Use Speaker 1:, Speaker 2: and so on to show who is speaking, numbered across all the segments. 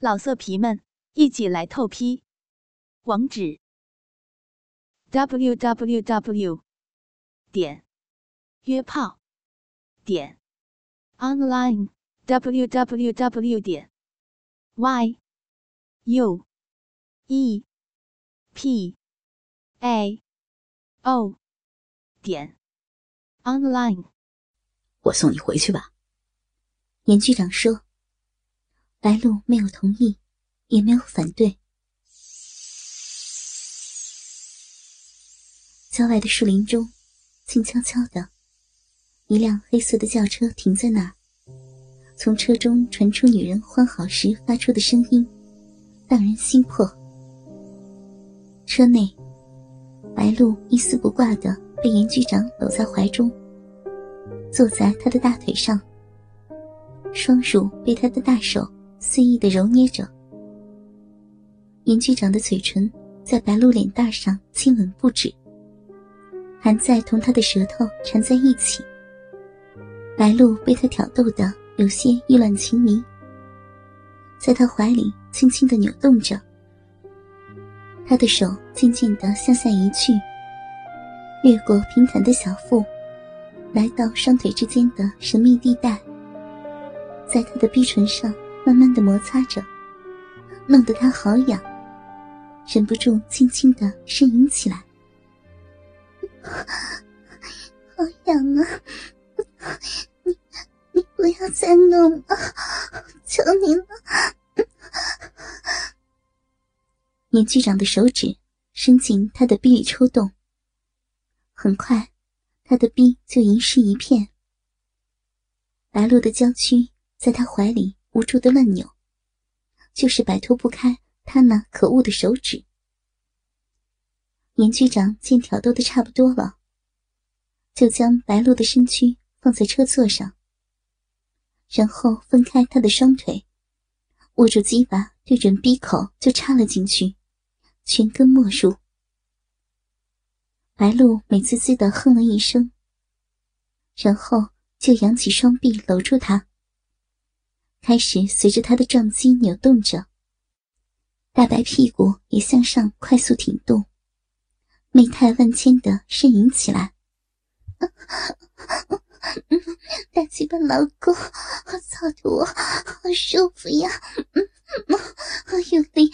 Speaker 1: 老色皮们，一起来透批！网址：w w w 点约炮点 online w w w 点 y u e p a o 点 online。
Speaker 2: 我送你回去吧。
Speaker 3: 严局长说。白露没有同意，也没有反对。郊外的树林中，静悄悄的，一辆黑色的轿车停在那儿。从车中传出女人欢好时发出的声音，荡人心魄。车内，白露一丝不挂的被严局长搂在怀中，坐在他的大腿上，双手被他的大手。肆意的揉捏着，严局长的嘴唇在白露脸蛋上亲吻不止，还在同他的舌头缠在一起。白露被他挑逗的有些意乱情迷，在他怀里轻轻的扭动着。他的手渐渐的向下移去，越过平坦的小腹，来到双腿之间的神秘地带，在他的逼唇上。慢慢的摩擦着，弄得他好痒，忍不住轻轻的呻吟起来。好痒啊！你你不要再弄了，求你了！严局长的手指伸进他的臂里抽动，很快，他的臂就银湿一片。白露的娇躯在他怀里。无助的乱扭，就是摆脱不开他那可恶的手指。严局长见挑逗的差不多了，就将白露的身躯放在车座上，然后分开他的双腿，握住鸡巴对准鼻口就插了进去，全根没入。白露美滋滋的哼了一声，然后就扬起双臂搂住他。开始随着他的撞击扭动着，大白屁股也向上快速挺动，媚态万千的呻吟起来。大鸡巴老公，操的我好舒服呀！好用力，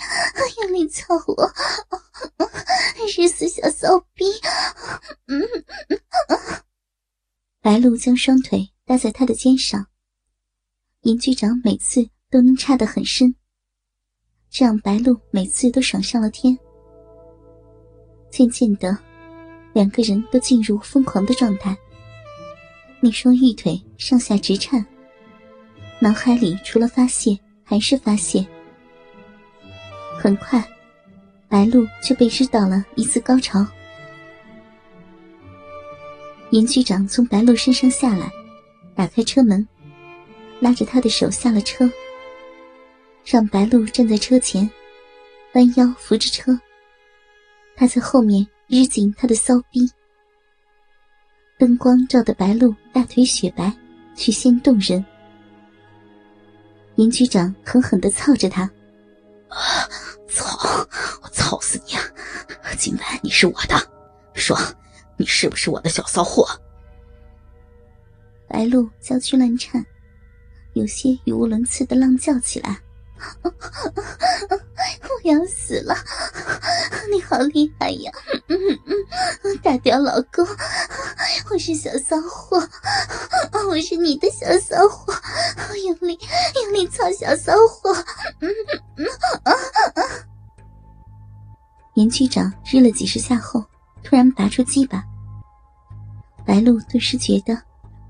Speaker 3: 用力操我，日死小骚逼！白露将双腿搭在他的肩上。严局长每次都能插得很深，这样白露每次都爽上了天。渐渐的，两个人都进入疯狂的状态。那双玉腿上下直颤，脑海里除了发泄还是发泄。很快，白露就被知道了一次高潮。严局长从白露身上下来，打开车门。拉着他的手下了车，让白露站在车前，弯腰扶着车。他在后面日紧他的骚逼，灯光照得白露大腿雪白，曲线动人。严局长狠狠地操着他，
Speaker 2: 啊！操！我操死你啊！今晚你是我的，说，你是不是我的小骚货？
Speaker 3: 白露娇躯乱颤。有些语无伦次的浪叫起来：“我要死了！你好厉害呀！大屌老公，我是小骚货，我是你的小骚货，用力用力操小骚货！”严局长日了几十下后，突然拔出鸡巴，白露顿时觉得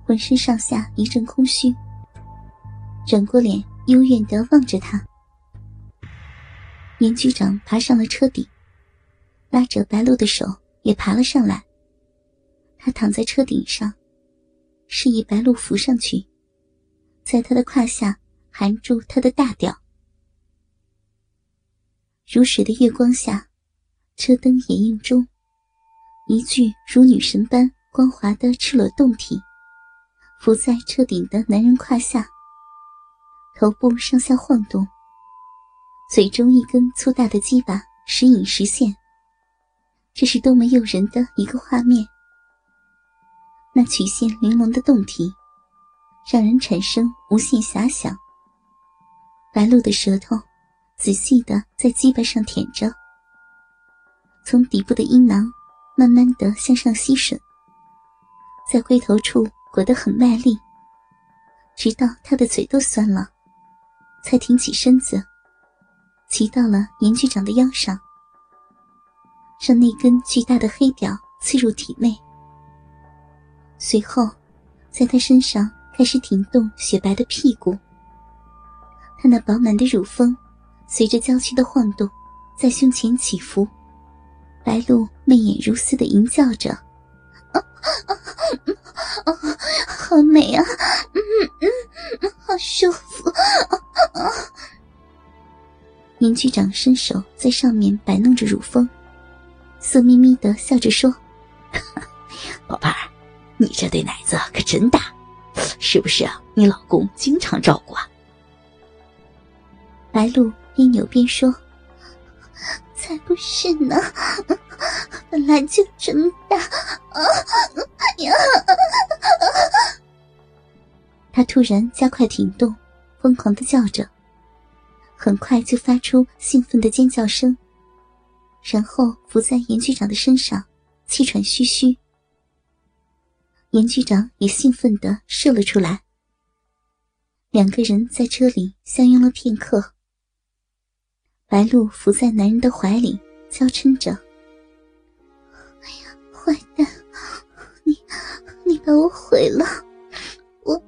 Speaker 3: 浑身上下一阵空虚。转过脸，幽怨的望着他。严局长爬上了车顶，拉着白露的手也爬了上来。他躺在车顶上，示意白露扶上去，在他的胯下含住他的大屌。如水的月光下，车灯掩映中，一具如女神般光滑的赤裸胴体，伏在车顶的男人胯下。头部上下晃动，嘴中一根粗大的鸡巴时隐时现，这是多么诱人的一个画面！那曲线玲珑的胴体，让人产生无限遐想。白鹿的舌头仔细的在鸡巴上舔着，从底部的阴囊慢慢的向上吸吮，在龟头处裹得很卖力，直到他的嘴都酸了，才挺起身子。骑到了严局长的腰上，让那根巨大的黑屌刺入体内。随后，在他身上开始挺动雪白的屁股。他那饱满的乳峰随着娇躯的晃动，在胸前起伏。白露媚眼如丝的吟叫着：“！好美啊！嗯嗯，好舒服！”啊啊！严局长伸手在上面摆弄着乳峰，色眯眯的笑着说：“
Speaker 2: 宝贝儿，你这对奶子可真大，是不是啊？你老公经常照顾啊？”
Speaker 3: 白露边扭边说：“才不是呢，本来就这么大。”啊呀！他突然加快停动，疯狂的叫着。很快就发出兴奋的尖叫声，然后伏在严局长的身上，气喘吁吁。严局长也兴奋的射了出来。两个人在车里相拥了片刻。白露伏在男人的怀里，娇嗔着：“哎呀，坏蛋，你你把我毁了，我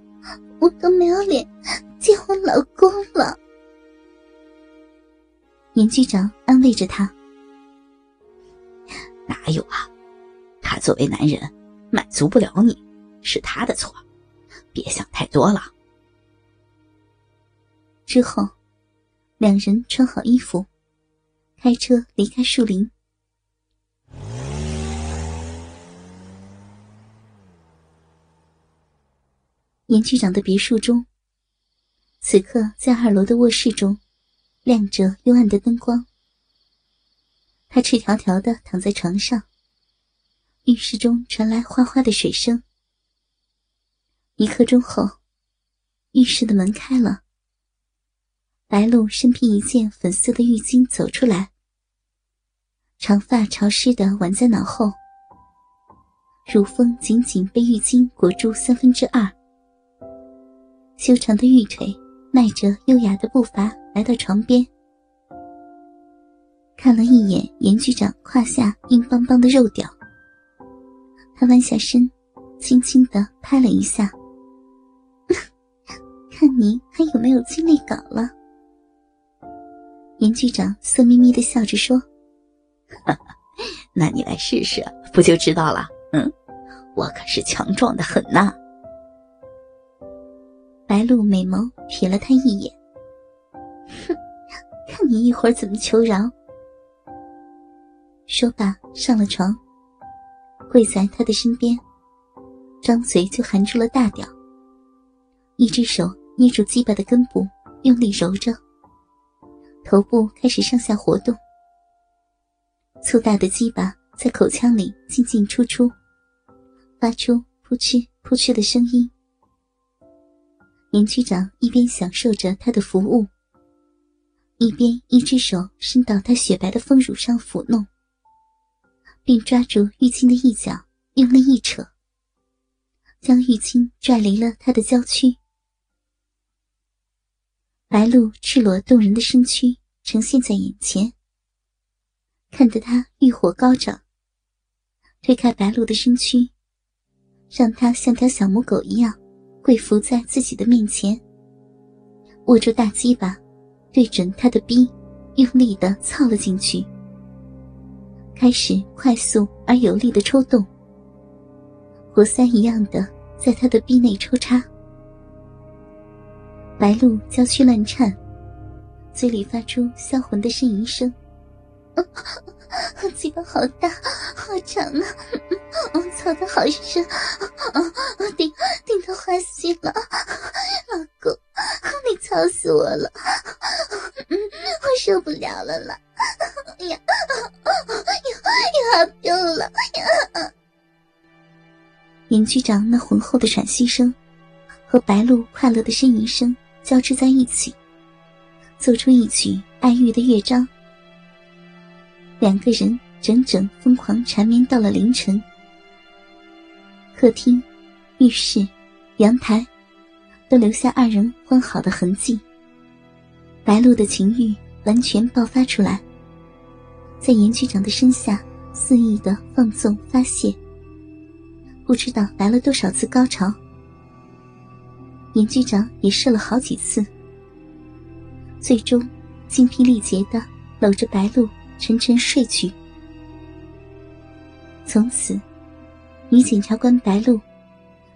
Speaker 3: 我都没有脸见我老公了。”严局长安慰着他：“
Speaker 2: 哪有啊？他作为男人，满足不了你，是他的错，别想太多了。”
Speaker 3: 之后，两人穿好衣服，开车离开树林。严局长的别墅中，此刻在二楼的卧室中。亮着幽暗的灯光，他赤条条的躺在床上。浴室中传来哗哗的水声。一刻钟后，浴室的门开了。白露身披一件粉色的浴巾走出来，长发潮湿的挽在脑后，乳峰紧紧被浴巾裹住三分之二，修长的玉腿迈着优雅的步伐。来到床边，看了一眼严局长胯下硬邦邦的肉屌，他弯下身，轻轻的拍了一下，看你还有没有精力搞了。严局长色眯眯的笑着说：“
Speaker 2: 那你来试试，不就知道了？嗯，我可是强壮的很呐。”
Speaker 3: 白露美眸瞥了他一眼。哼，看你一会儿怎么求饶。说罢，上了床，跪在他的身边，张嘴就含住了大屌，一只手捏住鸡巴的根部，用力揉着，头部开始上下活动，粗大的鸡巴在口腔里进进出出，发出扑哧扑哧的声音。严局长一边享受着他的服务。一边一只手伸到他雪白的丰乳上抚弄，并抓住玉清的一角，用力一扯，将玉清拽离了他的娇躯。白露赤裸动人的身躯呈现在眼前，看得他欲火高涨，推开白露的身躯，让他像条小母狗一样跪伏在自己的面前，握住大鸡巴。对准他的逼，用力的操了进去，开始快速而有力的抽动，活塞一样的在他的逼内抽插。白露娇躯乱颤，嘴里发出销魂的呻吟声：“ 鸡巴好大，好长啊！我操的好深，顶顶到花心了，老公，你操死我了！”我受不了了了！呀呀呀！好痛了呀！严局长那浑厚的喘息声和白露快乐的呻吟声交织在一起，奏出一曲爱欲的乐章。两个人整整疯狂缠绵到了凌晨。客厅、浴室、阳台，都留下二人欢好的痕迹。白露的情欲完全爆发出来，在严局长的身下肆意的放纵发泄。不知道来了多少次高潮，严局长也试了好几次，最终精疲力竭的搂着白露沉沉睡去。从此，女检察官白露，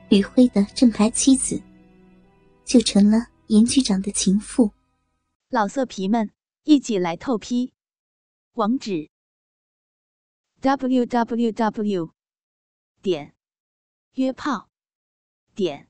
Speaker 3: 吕辉的正牌妻子，就成了严局长的情妇。
Speaker 1: 老色皮们，一起来透批，网址：w w w. 点。约炮点